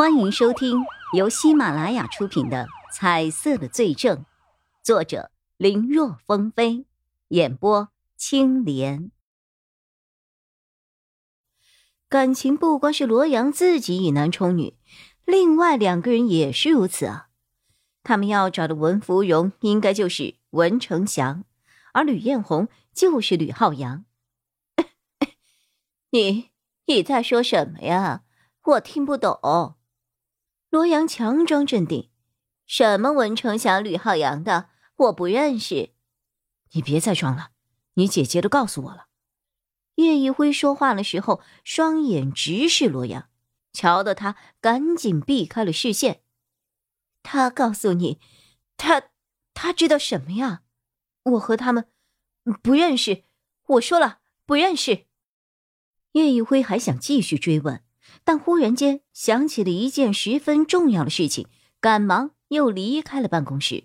欢迎收听由喜马拉雅出品的《彩色的罪证》，作者林若风飞，演播青莲。感情不光是罗阳自己以男充女，另外两个人也是如此啊。他们要找的文芙蓉应该就是文成祥，而吕艳红就是吕浩洋。你你在说什么呀？我听不懂。罗阳强装镇定：“什么文成祥、吕浩洋的，我不认识。你别再装了，你姐姐都告诉我了。”叶一辉说话的时候，双眼直视罗阳，瞧得他赶紧避开了视线。他告诉你，他他知道什么呀？我和他们不认识。我说了不认识。叶一辉还想继续追问。但忽然间想起了一件十分重要的事情，赶忙又离开了办公室。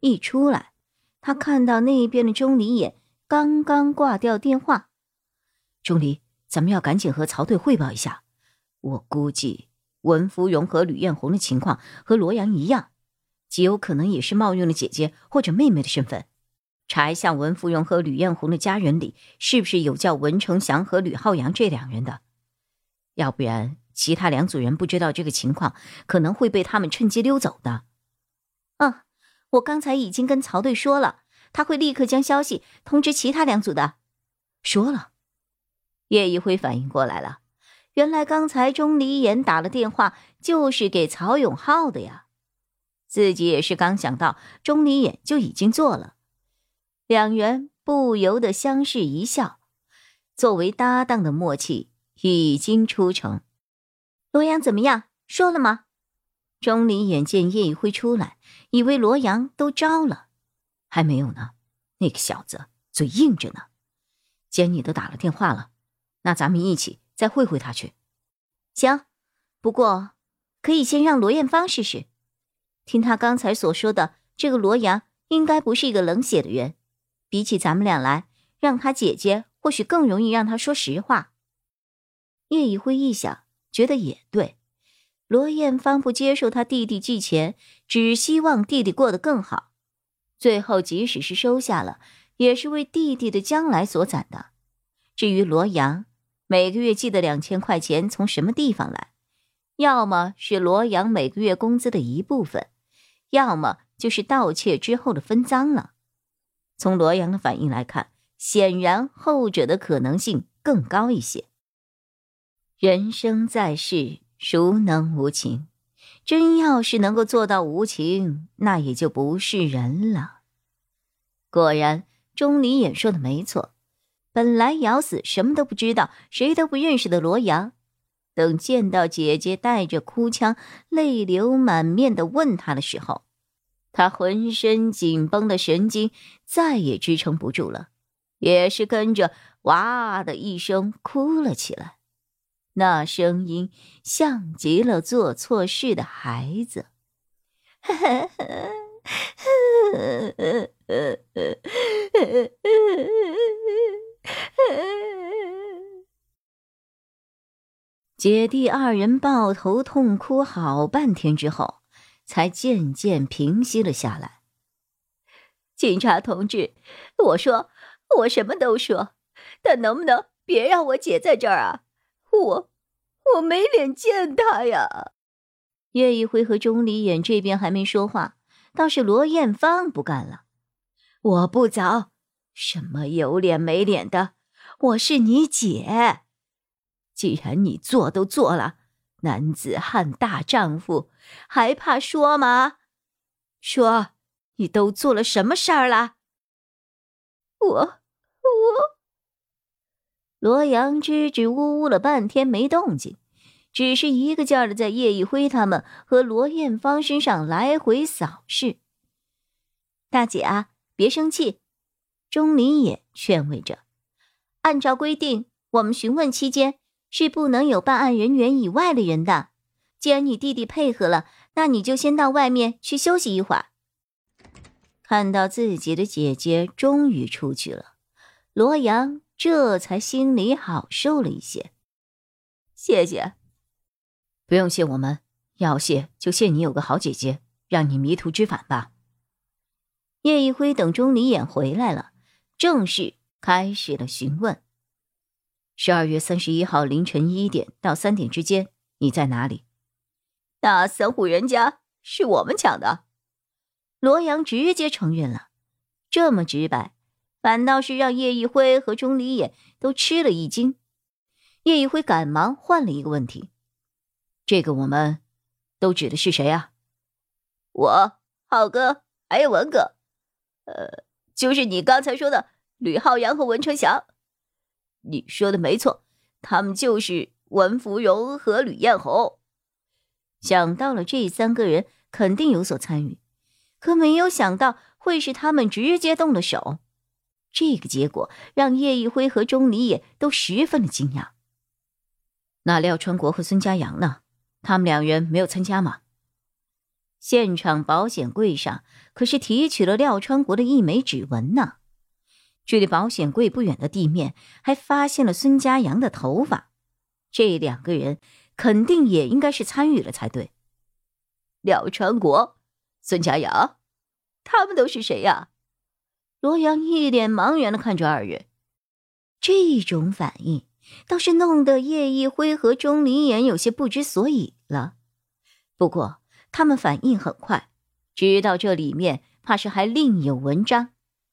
一出来，他看到那边的钟离眼刚刚挂掉电话。钟离，咱们要赶紧和曹队汇报一下。我估计文芙蓉和吕艳红的情况和罗阳一样，极有可能也是冒用了姐姐或者妹妹的身份，查一下文芙蓉和吕艳红的家人里是不是有叫文成祥和吕浩洋这两人的。要不然，其他两组人不知道这个情况，可能会被他们趁机溜走的。嗯，我刚才已经跟曹队说了，他会立刻将消息通知其他两组的。说了，叶一辉反应过来了，原来刚才钟离言打了电话就是给曹永浩的呀。自己也是刚想到，钟离眼就已经做了。两人不由得相视一笑，作为搭档的默契。已经出城，罗阳怎么样？说了吗？钟离眼见叶一辉出来，以为罗阳都招了，还没有呢。那个小子嘴硬着呢。既然你都打了电话了，那咱们一起再会会他去。行，不过可以先让罗艳芳试试。听他刚才所说的，这个罗阳应该不是一个冷血的人。比起咱们俩来，让他姐姐或许更容易让他说实话。叶以辉一想，觉得也对。罗艳芳不接受他弟弟寄钱，只希望弟弟过得更好。最后，即使是收下了，也是为弟弟的将来所攒的。至于罗阳，每个月寄的两千块钱从什么地方来？要么是罗阳每个月工资的一部分，要么就是盗窃之后的分赃了。从罗阳的反应来看，显然后者的可能性更高一些。人生在世，孰能无情？真要是能够做到无情，那也就不是人了。果然，钟离眼说的没错。本来咬死什么都不知道、谁都不认识的罗阳，等见到姐姐带着哭腔、泪流满面的问他的时候，他浑身紧绷的神经再也支撑不住了，也是跟着哇的一声哭了起来。那声音像极了做错事的孩子。姐弟二人抱头痛哭好半天之后，才渐渐平息了下来。警察同志，我说我什么都说，但能不能别让我姐在这儿啊？我，我没脸见他呀！叶一辉和钟离眼这边还没说话，倒是罗艳芳不干了。我不走，什么有脸没脸的？我是你姐，既然你做都做了，男子汉大丈夫，还怕说吗？说，你都做了什么事儿了？我，我。罗阳支支吾吾了半天没动静，只是一个劲儿的在叶一辉他们和罗艳芳身上来回扫视。大姐啊，别生气，钟离也劝慰着。按照规定，我们询问期间是不能有办案人员以外的人的。既然你弟弟配合了，那你就先到外面去休息一会儿。看到自己的姐姐终于出去了，罗阳。这才心里好受了一些，谢谢。不用谢我们，要谢就谢你有个好姐姐，让你迷途知返吧。叶一辉等钟离眼回来了，正式开始了询问。十二月三十一号凌晨一点到三点之间，你在哪里？那三户人家是我们抢的。罗阳直接承认了，这么直白，反倒是让叶一辉和钟离眼都吃了一惊。叶一辉赶忙换了一个问题：“这个我们都指的是谁啊？”我、浩哥还有文哥。呃，就是你刚才说的吕浩洋和文成祥，你说的没错，他们就是文芙蓉和吕艳红。想到了这三个人肯定有所参与，可没有想到会是他们直接动了手。这个结果让叶一辉和钟离也都十分的惊讶。那廖川国和孙家阳呢？他们两人没有参加吗？现场保险柜上可是提取了廖川国的一枚指纹呢。距离保险柜不远的地面还发现了孙家阳的头发，这两个人肯定也应该是参与了才对。廖川国、孙家阳，他们都是谁呀？罗阳一脸茫然的看着二人，这种反应倒是弄得叶一辉和钟离言有些不知所以了。不过。他们反应很快，知道这里面怕是还另有文章，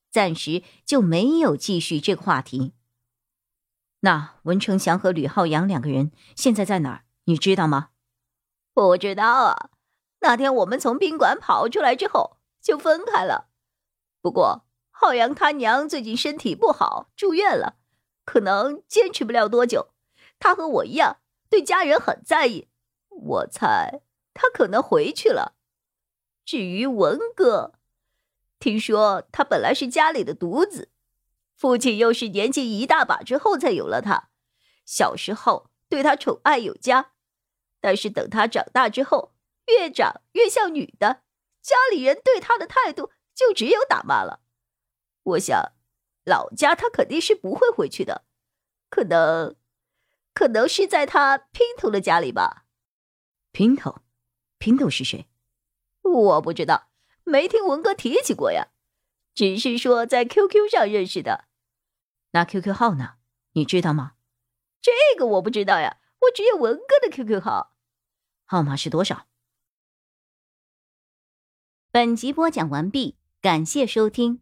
暂时就没有继续这个话题。那文成祥和吕浩洋两个人现在在哪儿？你知道吗？不知道啊。那天我们从宾馆跑出来之后就分开了。不过浩洋他娘最近身体不好，住院了，可能坚持不了多久。他和我一样，对家人很在意。我猜。他可能回去了。至于文哥，听说他本来是家里的独子，父亲又是年纪一大把之后才有了他。小时候对他宠爱有加，但是等他长大之后，越长越像女的，家里人对他的态度就只有打骂了。我想，老家他肯定是不会回去的，可能，可能是在他姘头的家里吧。姘头。姘头是谁？我不知道，没听文哥提起过呀。只是说在 QQ 上认识的。那 QQ 号呢？你知道吗？这个我不知道呀，我只有文哥的 QQ 号。号码是多少？本集播讲完毕，感谢收听。